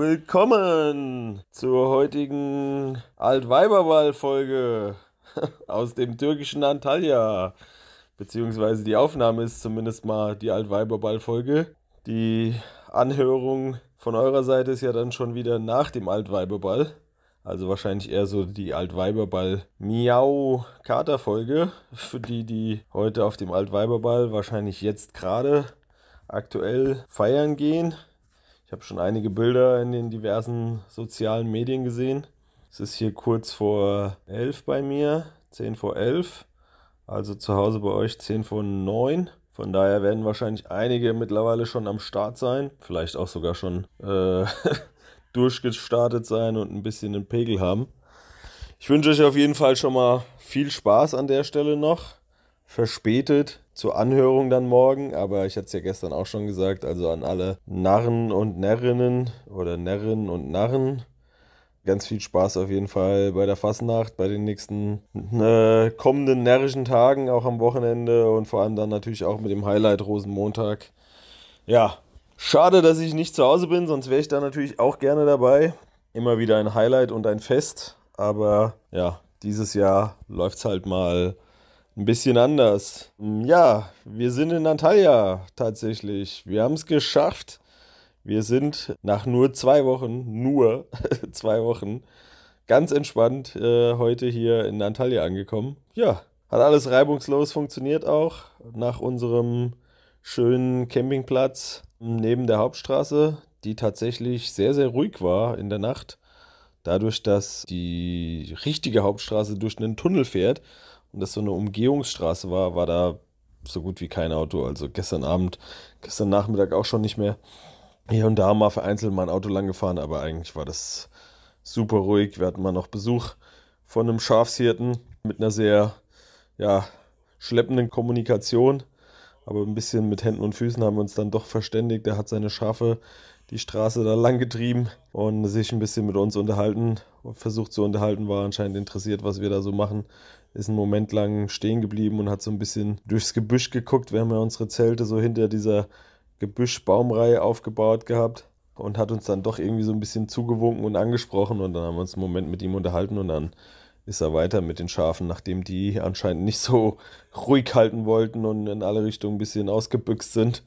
willkommen zur heutigen Altweiberball-Folge aus dem türkischen Antalya. Beziehungsweise die Aufnahme ist zumindest mal die Altweiberball-Folge. Die Anhörung von eurer Seite ist ja dann schon wieder nach dem Altweiberball. Also wahrscheinlich eher so die Altweiberball Miau Kater-Folge. Für die, die heute auf dem Altweiberball wahrscheinlich jetzt gerade aktuell feiern gehen. Ich habe schon einige Bilder in den diversen sozialen Medien gesehen. Es ist hier kurz vor elf bei mir, zehn vor elf. Also zu Hause bei euch zehn vor neun. Von daher werden wahrscheinlich einige mittlerweile schon am Start sein. Vielleicht auch sogar schon äh, durchgestartet sein und ein bisschen den Pegel haben. Ich wünsche euch auf jeden Fall schon mal viel Spaß an der Stelle noch. Verspätet zur Anhörung dann morgen, aber ich hatte es ja gestern auch schon gesagt, also an alle Narren und Närrinnen oder Närrinnen und Narren ganz viel Spaß auf jeden Fall bei der Fastnacht, bei den nächsten äh, kommenden närrischen Tagen, auch am Wochenende und vor allem dann natürlich auch mit dem Highlight Rosenmontag. Ja, schade, dass ich nicht zu Hause bin, sonst wäre ich da natürlich auch gerne dabei. Immer wieder ein Highlight und ein Fest, aber ja, dieses Jahr läuft es halt mal ein bisschen anders. Ja, wir sind in Antalya tatsächlich. Wir haben es geschafft. Wir sind nach nur zwei Wochen, nur zwei Wochen, ganz entspannt äh, heute hier in Antalya angekommen. Ja, hat alles reibungslos funktioniert auch. Nach unserem schönen Campingplatz neben der Hauptstraße, die tatsächlich sehr, sehr ruhig war in der Nacht. Dadurch, dass die richtige Hauptstraße durch einen Tunnel fährt und das so eine Umgehungsstraße war, war da so gut wie kein Auto. Also gestern Abend, gestern Nachmittag auch schon nicht mehr hier und da mal vereinzelt mal ein Auto lang gefahren, aber eigentlich war das super ruhig. Wir hatten mal noch Besuch von einem Schafshirten mit einer sehr, ja, schleppenden Kommunikation. Aber ein bisschen mit Händen und Füßen haben wir uns dann doch verständigt. Er hat seine Schafe die Straße da lang getrieben und sich ein bisschen mit uns unterhalten, versucht zu unterhalten, war anscheinend interessiert, was wir da so machen. Ist einen Moment lang stehen geblieben und hat so ein bisschen durchs Gebüsch geguckt. Wir haben ja unsere Zelte so hinter dieser Gebüsch-Baumreihe aufgebaut gehabt und hat uns dann doch irgendwie so ein bisschen zugewunken und angesprochen und dann haben wir uns einen Moment mit ihm unterhalten und dann ist er weiter mit den Schafen, nachdem die anscheinend nicht so ruhig halten wollten und in alle Richtungen ein bisschen ausgebüxt sind,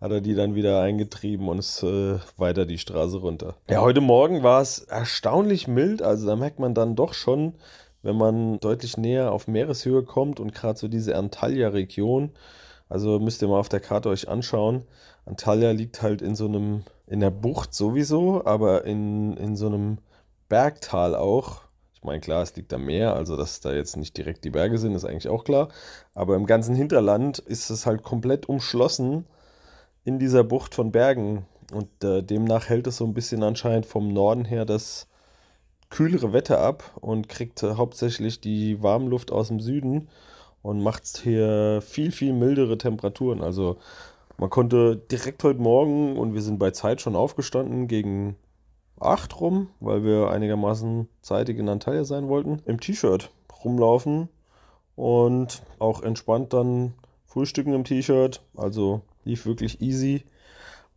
hat er die dann wieder eingetrieben und ist äh, weiter die Straße runter. Ja, heute Morgen war es erstaunlich mild, also da merkt man dann doch schon, wenn man deutlich näher auf Meereshöhe kommt und gerade so diese Antalya-Region, also müsst ihr mal auf der Karte euch anschauen. Antalya liegt halt in so einem, in der Bucht sowieso, aber in, in so einem Bergtal auch. Ich meine, klar, es liegt am Meer, also dass da jetzt nicht direkt die Berge sind, ist eigentlich auch klar. Aber im ganzen Hinterland ist es halt komplett umschlossen in dieser Bucht von Bergen. Und äh, demnach hält es so ein bisschen anscheinend vom Norden her das kühlere Wetter ab und kriegt hauptsächlich die Warmluft aus dem Süden und macht hier viel, viel mildere Temperaturen. Also man konnte direkt heute Morgen, und wir sind bei Zeit schon aufgestanden, gegen 8 rum, weil wir einigermaßen zeitig in Antalya sein wollten, im T-Shirt rumlaufen und auch entspannt dann frühstücken im T-Shirt. Also lief wirklich easy.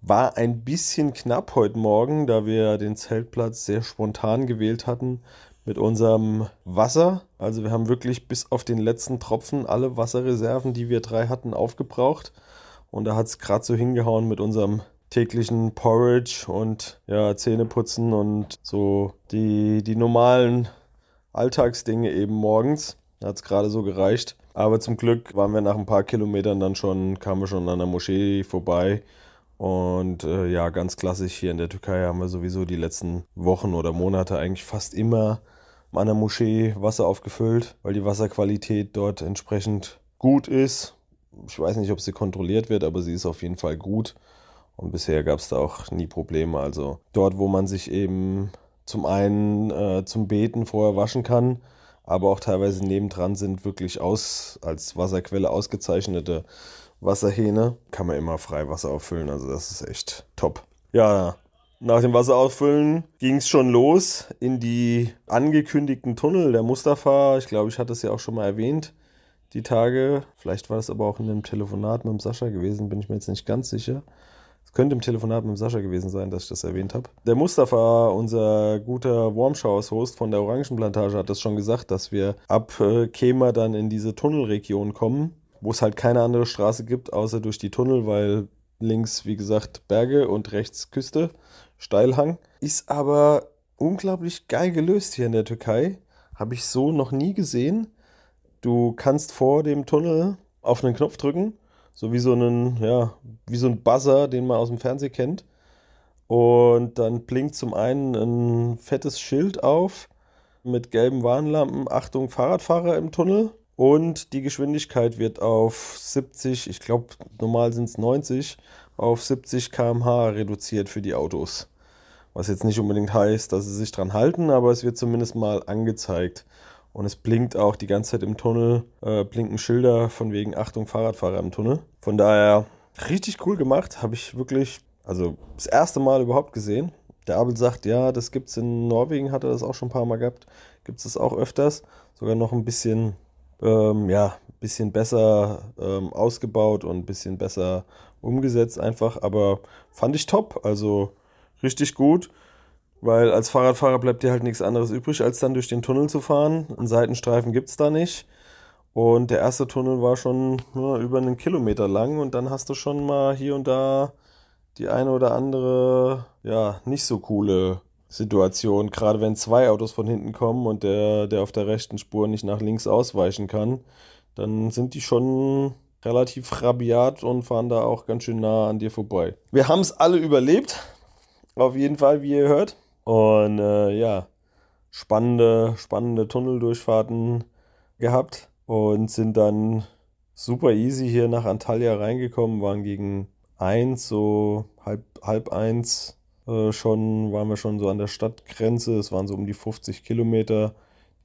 War ein bisschen knapp heute Morgen, da wir den Zeltplatz sehr spontan gewählt hatten mit unserem Wasser. Also wir haben wirklich bis auf den letzten Tropfen alle Wasserreserven, die wir drei hatten, aufgebraucht. Und da hat es gerade so hingehauen mit unserem täglichen Porridge und ja, Zähneputzen und so die, die normalen Alltagsdinge eben morgens. Da hat es gerade so gereicht. Aber zum Glück waren wir nach ein paar Kilometern dann schon, kamen wir schon an der Moschee vorbei. Und äh, ja, ganz klassisch hier in der Türkei haben wir sowieso die letzten Wochen oder Monate eigentlich fast immer an der Moschee Wasser aufgefüllt, weil die Wasserqualität dort entsprechend gut ist. Ich weiß nicht, ob sie kontrolliert wird, aber sie ist auf jeden Fall gut. Und bisher gab es da auch nie Probleme. Also dort, wo man sich eben zum einen äh, zum Beten vorher waschen kann, aber auch teilweise nebendran sind wirklich aus, als Wasserquelle ausgezeichnete Wasserhähne. Kann man immer frei Wasser auffüllen, also das ist echt top. Ja, nach dem Wasserauffüllen ging es schon los in die angekündigten Tunnel der Mustafa. Ich glaube, ich hatte es ja auch schon mal erwähnt, die Tage. Vielleicht war es aber auch in dem Telefonat mit dem Sascha gewesen, bin ich mir jetzt nicht ganz sicher. Es könnte im Telefonat mit dem Sascha gewesen sein, dass ich das erwähnt habe. Der Mustafa, unser guter Warmshowers-Host von der Orangenplantage, hat das schon gesagt, dass wir ab äh, Kema dann in diese Tunnelregion kommen, wo es halt keine andere Straße gibt, außer durch die Tunnel, weil links, wie gesagt, Berge und rechts Küste. Steilhang. Ist aber unglaublich geil gelöst hier in der Türkei. Habe ich so noch nie gesehen. Du kannst vor dem Tunnel auf einen Knopf drücken, so wie so einen, ja, wie so ein Buzzer, den man aus dem Fernsehen kennt. Und dann blinkt zum einen ein fettes Schild auf mit gelben Warnlampen, Achtung Fahrradfahrer im Tunnel. Und die Geschwindigkeit wird auf 70, ich glaube normal sind es 90, auf 70 km/h reduziert für die Autos. Was jetzt nicht unbedingt heißt, dass sie sich dran halten, aber es wird zumindest mal angezeigt. Und es blinkt auch die ganze Zeit im Tunnel, äh, blinken Schilder von wegen Achtung Fahrradfahrer im Tunnel. Von daher richtig cool gemacht, habe ich wirklich, also das erste Mal überhaupt gesehen. Der Abel sagt, ja, das gibt es in Norwegen, hat er das auch schon ein paar Mal gehabt. Gibt es das auch öfters, sogar noch ein bisschen, ähm, ja, bisschen besser ähm, ausgebaut und ein bisschen besser umgesetzt einfach. Aber fand ich top, also richtig gut, weil als Fahrradfahrer bleibt dir halt nichts anderes übrig, als dann durch den Tunnel zu fahren. Einen Seitenstreifen gibt es da nicht. Und der erste Tunnel war schon ja, über einen Kilometer lang und dann hast du schon mal hier und da die eine oder andere, ja, nicht so coole Situation. Gerade wenn zwei Autos von hinten kommen und der, der auf der rechten Spur nicht nach links ausweichen kann, dann sind die schon relativ rabiat und fahren da auch ganz schön nah an dir vorbei. Wir haben es alle überlebt. Auf jeden Fall, wie ihr hört. Und äh, ja, spannende, spannende Tunneldurchfahrten gehabt und sind dann super easy hier nach Antalya reingekommen, waren gegen eins, so halb, halb eins äh, schon, waren wir schon so an der Stadtgrenze. Es waren so um die 50 Kilometer,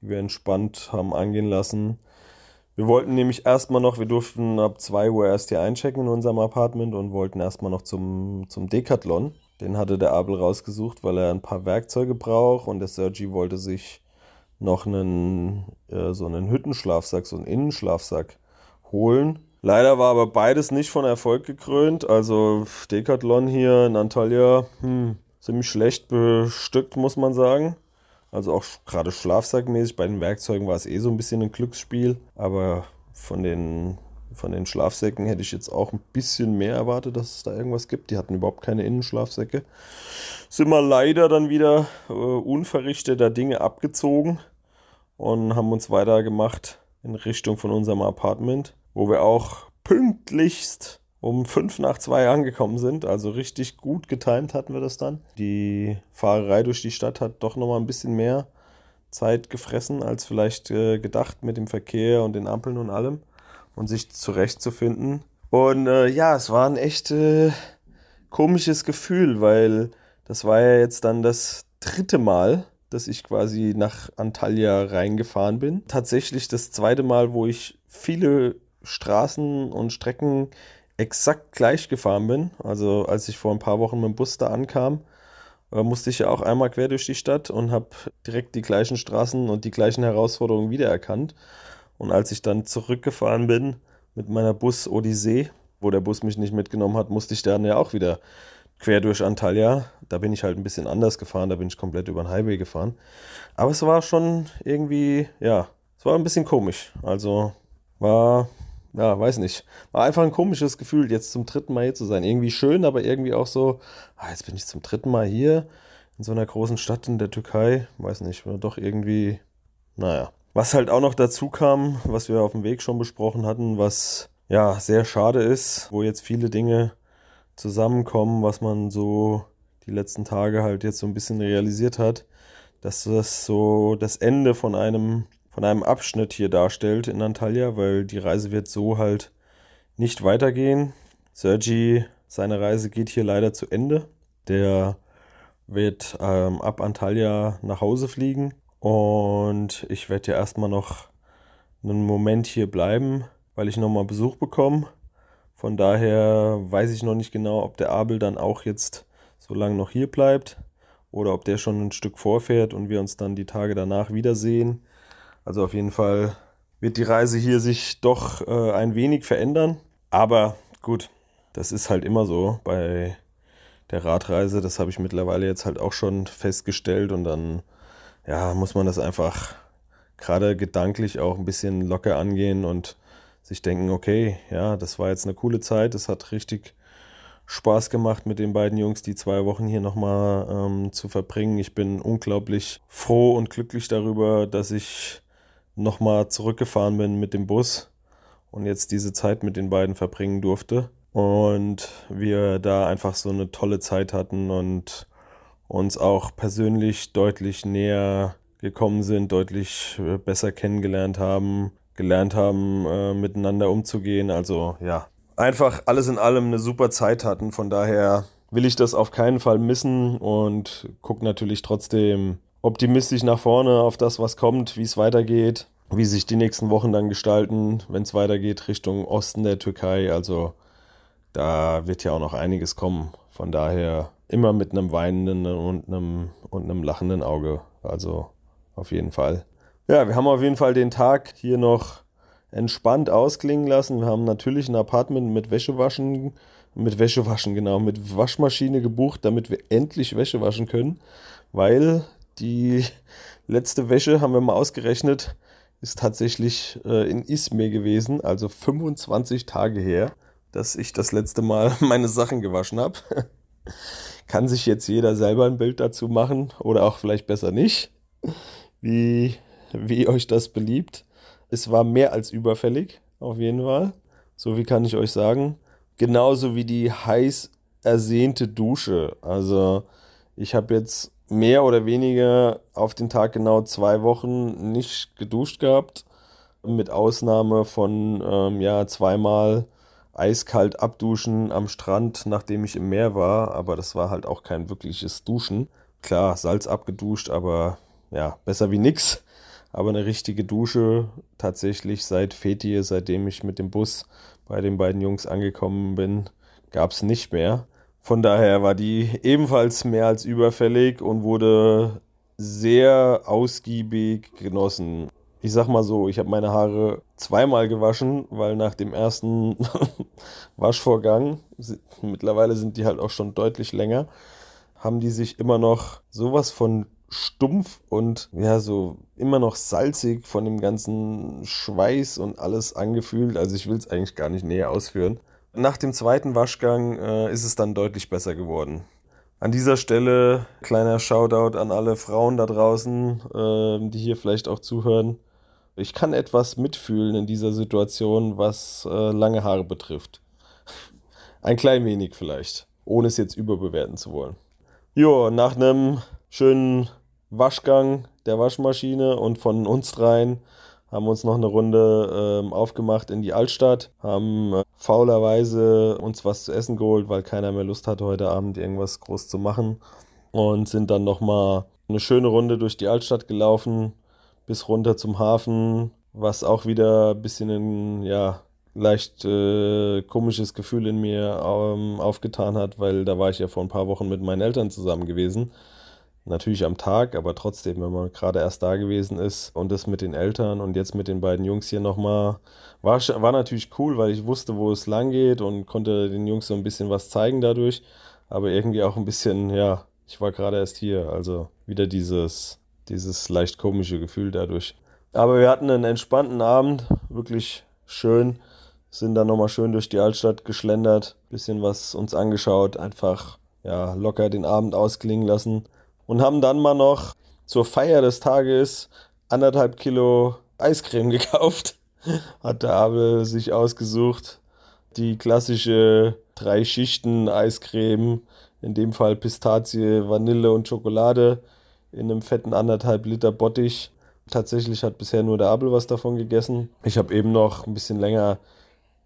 die wir entspannt haben angehen lassen. Wir wollten nämlich erstmal noch, wir durften ab 2 Uhr erst hier einchecken in unserem Apartment und wollten erstmal noch zum, zum Decathlon. Den hatte der Abel rausgesucht, weil er ein paar Werkzeuge braucht und der Sergi wollte sich noch einen, äh, so einen Hüttenschlafsack, so einen Innenschlafsack holen. Leider war aber beides nicht von Erfolg gekrönt. Also Decathlon hier in Antalya, hm, ziemlich schlecht bestückt, muss man sagen. Also auch gerade schlafsackmäßig. Bei den Werkzeugen war es eh so ein bisschen ein Glücksspiel. Aber von den von den Schlafsäcken hätte ich jetzt auch ein bisschen mehr erwartet, dass es da irgendwas gibt. Die hatten überhaupt keine Innenschlafsäcke. Sind wir leider dann wieder äh, unverrichteter Dinge abgezogen und haben uns weitergemacht in Richtung von unserem Apartment, wo wir auch pünktlichst um fünf nach zwei angekommen sind. Also richtig gut getimt hatten wir das dann. Die Fahrerei durch die Stadt hat doch nochmal ein bisschen mehr Zeit gefressen als vielleicht äh, gedacht mit dem Verkehr und den Ampeln und allem und sich zurechtzufinden. Und äh, ja, es war ein echt äh, komisches Gefühl, weil das war ja jetzt dann das dritte Mal, dass ich quasi nach Antalya reingefahren bin. Tatsächlich das zweite Mal, wo ich viele Straßen und Strecken exakt gleich gefahren bin. Also als ich vor ein paar Wochen mit dem Bus da ankam, äh, musste ich ja auch einmal quer durch die Stadt und habe direkt die gleichen Straßen und die gleichen Herausforderungen wiedererkannt. Und als ich dann zurückgefahren bin mit meiner Bus-Odyssee, wo der Bus mich nicht mitgenommen hat, musste ich dann ja auch wieder quer durch Antalya. Da bin ich halt ein bisschen anders gefahren, da bin ich komplett über den Highway gefahren. Aber es war schon irgendwie, ja, es war ein bisschen komisch. Also war, ja, weiß nicht. War einfach ein komisches Gefühl, jetzt zum dritten Mal hier zu sein. Irgendwie schön, aber irgendwie auch so, ah, jetzt bin ich zum dritten Mal hier in so einer großen Stadt in der Türkei. Weiß nicht, war doch irgendwie, naja. Was halt auch noch dazu kam, was wir auf dem Weg schon besprochen hatten, was ja sehr schade ist, wo jetzt viele Dinge zusammenkommen, was man so die letzten Tage halt jetzt so ein bisschen realisiert hat, dass das so das Ende von einem von einem Abschnitt hier darstellt in Antalya, weil die Reise wird so halt nicht weitergehen. Sergi, seine Reise geht hier leider zu Ende. Der wird ähm, ab Antalya nach Hause fliegen Und ich werde ja erstmal noch einen Moment hier bleiben, weil ich nochmal Besuch bekomme. Von daher weiß ich noch nicht genau, ob der Abel dann auch jetzt so lange noch hier bleibt oder ob der schon ein Stück vorfährt und wir uns dann die Tage danach wiedersehen. Also auf jeden Fall wird die Reise hier sich doch äh, ein wenig verändern. Aber gut, das ist halt immer so bei der Radreise. Das habe ich mittlerweile jetzt halt auch schon festgestellt und dann ja, muss man das einfach gerade gedanklich auch ein bisschen locker angehen und sich denken, okay, ja, das war jetzt eine coole Zeit, es hat richtig Spaß gemacht mit den beiden Jungs, die zwei Wochen hier nochmal ähm, zu verbringen. Ich bin unglaublich froh und glücklich darüber, dass ich nochmal zurückgefahren bin mit dem Bus und jetzt diese Zeit mit den beiden verbringen durfte. Und wir da einfach so eine tolle Zeit hatten und uns auch persönlich deutlich näher gekommen sind, deutlich äh, besser kennengelernt haben, gelernt haben, äh, miteinander umzugehen. Also ja, einfach alles in allem eine super Zeit hatten. Von daher will ich das auf keinen Fall missen und gucke natürlich trotzdem optimistisch nach vorne auf das, was kommt, wie es weitergeht, wie sich die nächsten Wochen dann gestalten, wenn es weitergeht Richtung Osten der Türkei. Also da wird ja auch noch einiges kommen. Von daher immer mit einem weinenden und einem, und einem lachenden Auge. Also auf jeden Fall. Ja, wir haben auf jeden Fall den Tag hier noch entspannt ausklingen lassen. Wir haben natürlich ein Apartment mit Wäschewaschen, mit Wäschewaschen, genau, mit Waschmaschine gebucht, damit wir endlich Wäsche waschen können, weil die letzte Wäsche, haben wir mal ausgerechnet, ist tatsächlich äh, in Izmir gewesen, also 25 Tage her, dass ich das letzte Mal meine Sachen gewaschen habe. Kann sich jetzt jeder selber ein Bild dazu machen oder auch vielleicht besser nicht, wie, wie euch das beliebt. Es war mehr als überfällig, auf jeden Fall. So wie kann ich euch sagen. Genauso wie die heiß ersehnte Dusche. Also ich habe jetzt mehr oder weniger auf den Tag genau zwei Wochen nicht geduscht gehabt. Mit Ausnahme von ähm, ja, zweimal eiskalt abduschen am Strand, nachdem ich im Meer war. Aber das war halt auch kein wirkliches Duschen. Klar, Salz abgeduscht, aber ja, besser wie nix. Aber eine richtige Dusche tatsächlich seit Fethiye, seitdem ich mit dem Bus bei den beiden Jungs angekommen bin, gab es nicht mehr. Von daher war die ebenfalls mehr als überfällig und wurde sehr ausgiebig genossen. Ich sag mal so, ich habe meine Haare zweimal gewaschen, weil nach dem ersten Waschvorgang, mittlerweile sind die halt auch schon deutlich länger, haben die sich immer noch sowas von stumpf und ja, so immer noch salzig von dem ganzen Schweiß und alles angefühlt. Also ich will es eigentlich gar nicht näher ausführen. Nach dem zweiten Waschgang äh, ist es dann deutlich besser geworden. An dieser Stelle kleiner Shoutout an alle Frauen da draußen, äh, die hier vielleicht auch zuhören. Ich kann etwas mitfühlen in dieser Situation, was äh, lange Haare betrifft. Ein klein wenig vielleicht, ohne es jetzt überbewerten zu wollen. Jo, nach einem schönen Waschgang der Waschmaschine und von uns dreien haben uns noch eine Runde ähm, aufgemacht in die Altstadt, haben äh, faulerweise uns was zu essen geholt, weil keiner mehr Lust hatte, heute Abend irgendwas groß zu machen. Und sind dann nochmal eine schöne Runde durch die Altstadt gelaufen, bis runter zum Hafen, was auch wieder ein bisschen ein, ja, leicht äh, komisches Gefühl in mir ähm, aufgetan hat, weil da war ich ja vor ein paar Wochen mit meinen Eltern zusammen gewesen natürlich am Tag, aber trotzdem, wenn man gerade erst da gewesen ist und das mit den Eltern und jetzt mit den beiden Jungs hier nochmal, war, war natürlich cool, weil ich wusste, wo es lang geht und konnte den Jungs so ein bisschen was zeigen dadurch, aber irgendwie auch ein bisschen, ja, ich war gerade erst hier, also wieder dieses, dieses leicht komische Gefühl dadurch. Aber wir hatten einen entspannten Abend, wirklich schön, sind dann nochmal schön durch die Altstadt geschlendert, bisschen was uns angeschaut, einfach ja, locker den Abend ausklingen lassen und haben dann mal noch zur Feier des Tages anderthalb Kilo Eiscreme gekauft. Hat der Abel sich ausgesucht. Die klassische drei Schichten Eiscreme, in dem Fall Pistazie, Vanille und Schokolade in einem fetten anderthalb Liter Bottich. Tatsächlich hat bisher nur der Abel was davon gegessen. Ich habe eben noch ein bisschen länger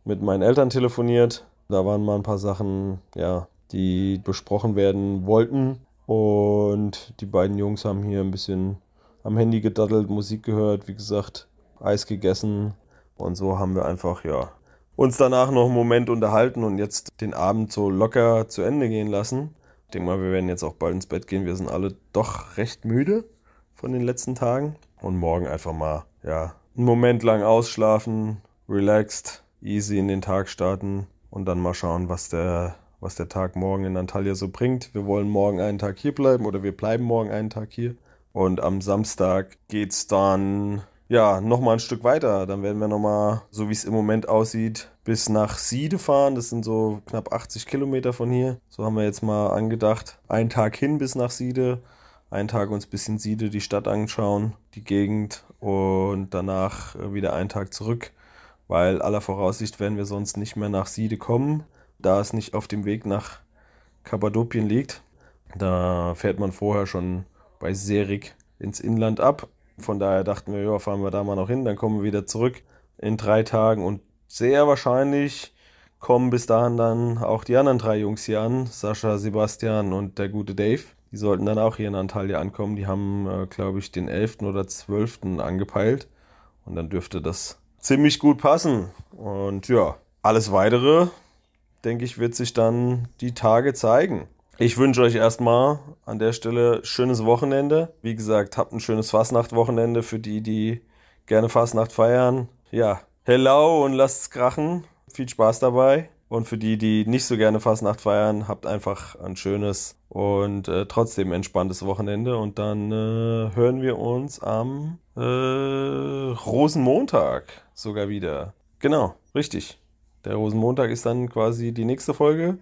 mit meinen Eltern telefoniert. Da waren mal ein paar Sachen, ja, die besprochen werden wollten. Und die beiden Jungs haben hier ein bisschen am Handy gedaddelt, Musik gehört, wie gesagt, Eis gegessen. Und so haben wir einfach, ja, uns danach noch einen Moment unterhalten und jetzt den Abend so locker zu Ende gehen lassen. Ich denke mal, wir werden jetzt auch bald ins Bett gehen. Wir sind alle doch recht müde von den letzten Tagen. Und morgen einfach mal, ja, einen Moment lang ausschlafen, relaxed, easy in den Tag starten und dann mal schauen, was der, was der Tag morgen in Antalya so bringt. Wir wollen morgen einen Tag hier bleiben oder wir bleiben morgen einen Tag hier. Und am Samstag geht's dann ja nochmal ein Stück weiter. Dann werden wir nochmal, so wie es im Moment aussieht, bis nach Siede fahren. Das sind so knapp 80 Kilometer von hier. So haben wir jetzt mal angedacht. Einen Tag hin bis nach Siede. Einen Tag uns bis in Siede die Stadt anschauen, die Gegend und danach wieder einen Tag zurück weil aller Voraussicht werden wir sonst nicht mehr nach Siede kommen, da es nicht auf dem Weg nach Kappadokien liegt. Da fährt man vorher schon bei Serik ins Inland ab. Von daher dachten wir, ja, fahren wir da mal noch hin, dann kommen wir wieder zurück in drei Tagen und sehr wahrscheinlich kommen bis dahin dann auch die anderen drei Jungs hier an, Sascha, Sebastian und der gute Dave. Die sollten dann auch hier in Antalya ankommen. Die haben, äh, glaube ich, den 11. oder 12. angepeilt. Und dann dürfte das ziemlich gut passen. Und ja, alles weitere, denke ich, wird sich dann die Tage zeigen. Ich wünsche euch erstmal an der Stelle schönes Wochenende. Wie gesagt, habt ein schönes Fastnacht-Wochenende für die, die gerne Fastnacht feiern. Ja, hello und lasst's krachen. Viel Spaß dabei. Und für die, die nicht so gerne Fastnacht feiern, habt einfach ein schönes und äh, trotzdem entspanntes Wochenende. Und dann äh, hören wir uns am äh, Rosenmontag sogar wieder. Genau, richtig. Der Rosenmontag ist dann quasi die nächste Folge.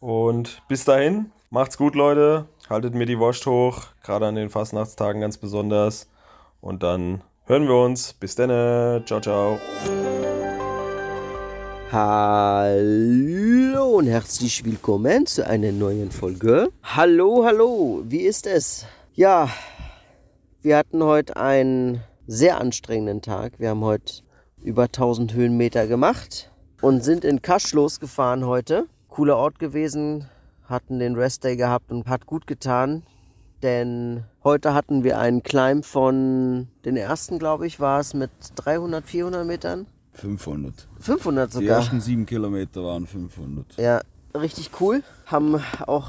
Und bis dahin, macht's gut, Leute. Haltet mir die Wurst hoch, gerade an den Fastnachtstagen ganz besonders. Und dann hören wir uns. Bis dann. Ciao, ciao. Hallo und herzlich willkommen zu einer neuen Folge. Hallo, hallo, wie ist es? Ja, wir hatten heute einen sehr anstrengenden Tag. Wir haben heute über 1000 Höhenmeter gemacht und sind in Kasch losgefahren heute. Cooler Ort gewesen, hatten den Restday gehabt und hat gut getan, denn heute hatten wir einen Climb von den ersten, glaube ich, war es mit 300, 400 Metern. 500. 500 sogar. Die ersten sieben Kilometer waren 500. Ja, richtig cool. Haben auch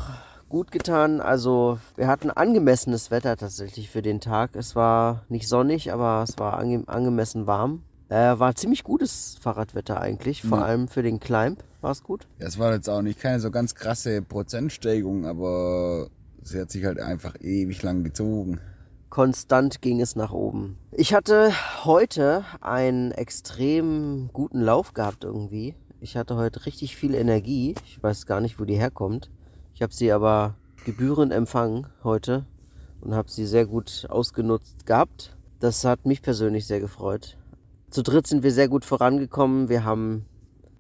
gut getan. Also wir hatten angemessenes Wetter tatsächlich für den Tag. Es war nicht sonnig, aber es war ange angemessen warm. Äh, war ziemlich gutes Fahrradwetter eigentlich, vor Ja. allem für den Climb war es gut. Ja, es war jetzt auch nicht keine so ganz krasse Prozentsteigung, aber sie hat sich halt einfach ewig lang gezogen. Konstant ging es nach oben. Ich hatte heute einen extrem guten Lauf gehabt irgendwie. Ich hatte heute richtig viel Energie. Ich weiß gar nicht, wo die herkommt. Ich habe sie aber gebührend empfangen heute und habe sie sehr gut ausgenutzt gehabt. Das hat mich persönlich sehr gefreut. Zu dritt sind wir sehr gut vorangekommen. Wir haben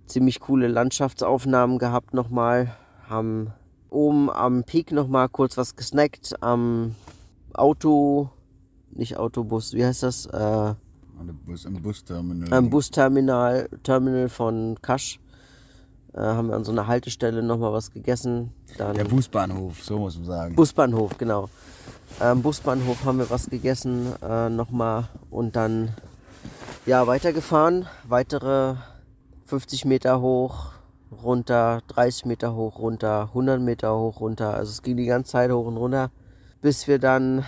ziemlich coole Landschaftsaufnahmen gehabt nochmal. Haben oben am Peak nochmal kurz was gesnackt. Am Auto, nicht Autobus, wie heißt das? Äh, Bus, am Busterminal. am Busterminal Terminal von Kasch. Äh, haben wir an so einer Haltestelle nochmal was gegessen. Dann Der Busbahnhof, so muss man sagen. Busbahnhof, genau. Am Busbahnhof haben wir was gegessen äh, nochmal und dann ja weitergefahren. Weitere 50 Meter hoch, runter, 30 Meter hoch, runter, 100 Meter hoch, runter. Also es ging die ganze Zeit hoch und runter, bis wir dann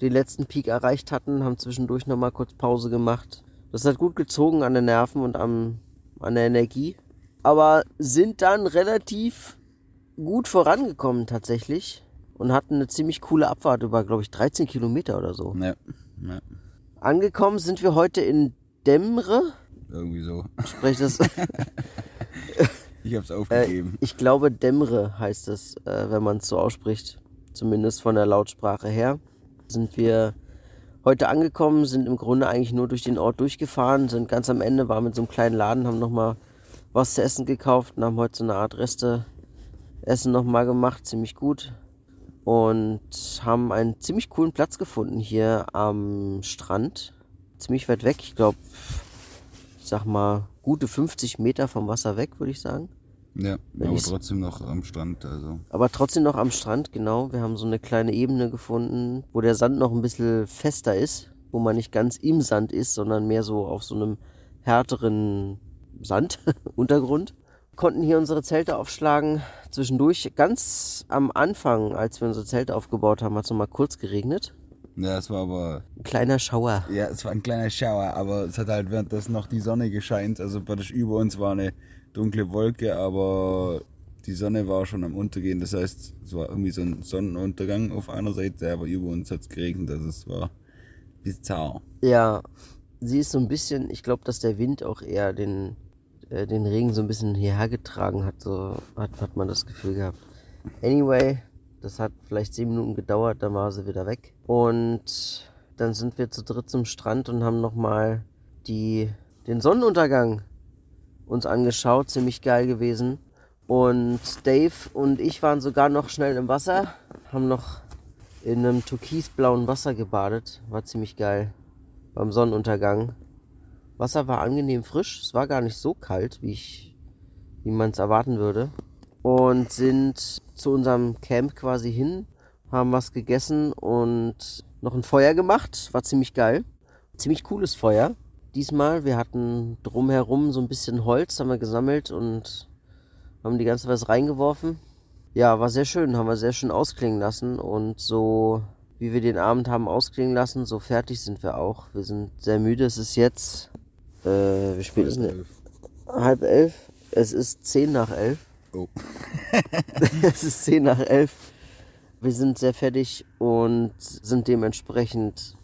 den letzten Peak erreicht hatten, haben zwischendurch nochmal kurz Pause gemacht. Das hat gut gezogen an den Nerven und am, an der Energie. Aber sind dann relativ gut vorangekommen tatsächlich und hatten eine ziemlich coole Abfahrt über, glaube ich, 13 Kilometer oder so. Ja, ja, Angekommen sind wir heute in Demre. irgendwie so. Sprich das, Ich hab's äh, aufgegeben. ich glaube Demre heißt es, äh, wenn man es so ausspricht. Zumindest von der Lautsprache her. Sind wir heute angekommen, sind im Grunde eigentlich nur durch den Ort durchgefahren, sind ganz am Ende, waren mit so einem kleinen Laden, haben nochmal was zu essen gekauft und haben heute so eine Art Reste Essen nochmal gemacht, ziemlich gut. Und haben einen ziemlich coolen Platz gefunden hier am Strand. Ziemlich weit weg, ich glaube, ich sag mal, gute 50 Meter vom Wasser weg, würde ich sagen. Ja, Wenn aber trotzdem noch am Strand. Also. Aber trotzdem noch am Strand, genau. Wir haben so eine kleine Ebene gefunden, wo der Sand noch ein bisschen fester ist, wo man nicht ganz im Sand ist, sondern mehr so auf so einem härteren Sanduntergrund. Konnten hier unsere Zelte aufschlagen. Zwischendurch, ganz am Anfang, als wir unsere Zelte aufgebaut haben, hat es noch mal kurz geregnet. Ja, es war aber. Ein kleiner Schauer. Ja, es war ein kleiner Schauer, aber es hat halt währenddessen noch die Sonne gescheint. Also praktisch über uns war eine dunkle Wolke, aber die Sonne war schon am Untergehen. Das heißt, es war irgendwie so ein Sonnenuntergang auf einer Seite, aber über uns hat es geregnet. Also es war bizarr. Ja, sie ist so ein bisschen, ich glaube, dass der Wind auch eher den, äh, den Regen so ein bisschen hierher getragen hat, so hat, hat man das Gefühl gehabt. Anyway, das hat vielleicht zehn Minuten gedauert, dann war sie wieder weg. Und dann sind wir zu dritt zum Strand und haben nochmal den Sonnenuntergang uns angeschaut, ziemlich geil gewesen. Und Dave und ich waren sogar noch schnell im Wasser, haben noch in einem türkisblauen Wasser gebadet, war ziemlich geil beim Sonnenuntergang. Wasser war angenehm frisch, es war gar nicht so kalt, wie ich, wie man es erwarten würde. Und sind zu unserem Camp quasi hin, haben was gegessen und noch ein Feuer gemacht, war ziemlich geil. Ziemlich cooles Feuer. Diesmal, wir hatten drumherum so ein bisschen Holz, haben wir gesammelt und haben die ganze was reingeworfen. Ja, war sehr schön, haben wir sehr schön ausklingen lassen und so wie wir den Abend haben ausklingen lassen, so fertig sind wir auch. Wir sind sehr müde. Es ist jetzt, äh, wie spät ist denn? Halb elf. Es ist zehn nach elf. Oh. es ist zehn nach elf. Wir sind sehr fertig und sind dementsprechend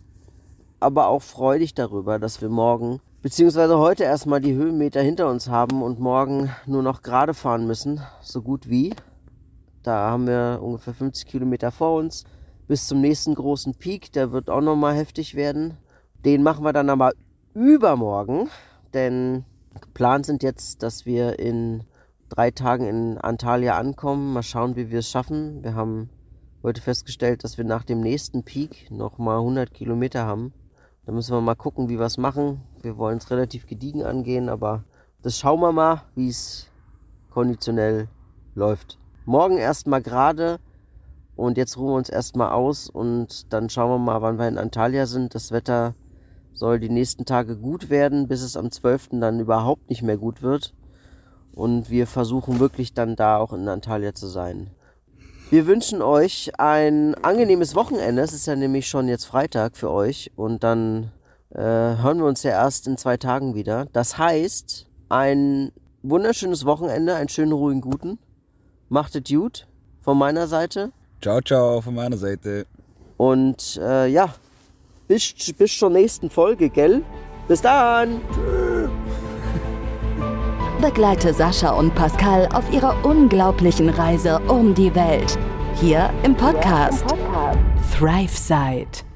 aber auch freudig darüber, dass wir morgen, beziehungsweise heute erstmal die Höhenmeter hinter uns haben und morgen nur noch gerade fahren müssen, so gut wie. Da haben wir ungefähr 50 Kilometer vor uns bis zum nächsten großen Peak. Der wird auch nochmal heftig werden. Den machen wir dann aber übermorgen, denn geplant sind jetzt, dass wir in drei Tagen in Antalya ankommen. Mal schauen, wie wir es schaffen. Wir haben heute festgestellt, dass wir nach dem nächsten Peak nochmal 100 Kilometer haben. Da müssen wir mal gucken, wie wir es machen. Wir wollen es relativ gediegen angehen, aber das schauen wir mal, wie es konditionell läuft. Morgen erstmal gerade und jetzt ruhen wir uns erstmal aus und dann schauen wir mal, wann wir in Antalya sind. Das Wetter soll die nächsten Tage gut werden, bis es am 12. dann überhaupt nicht mehr gut wird. Und wir versuchen wirklich dann da auch in Antalya zu sein. Wir wünschen euch ein angenehmes Wochenende. Es ist ja nämlich schon jetzt Freitag für euch und dann äh, hören wir uns ja erst in zwei Tagen wieder. Das heißt, ein wunderschönes Wochenende, einen schönen, ruhigen, guten. Macht es gut von meiner Seite. Ciao, ciao von meiner Seite. Und äh, ja, bis, bis zur nächsten Folge, gell? Bis dann! Begleite Sascha und Pascal auf ihrer unglaublichen Reise um die Welt. Hier im Podcast ThriveSide.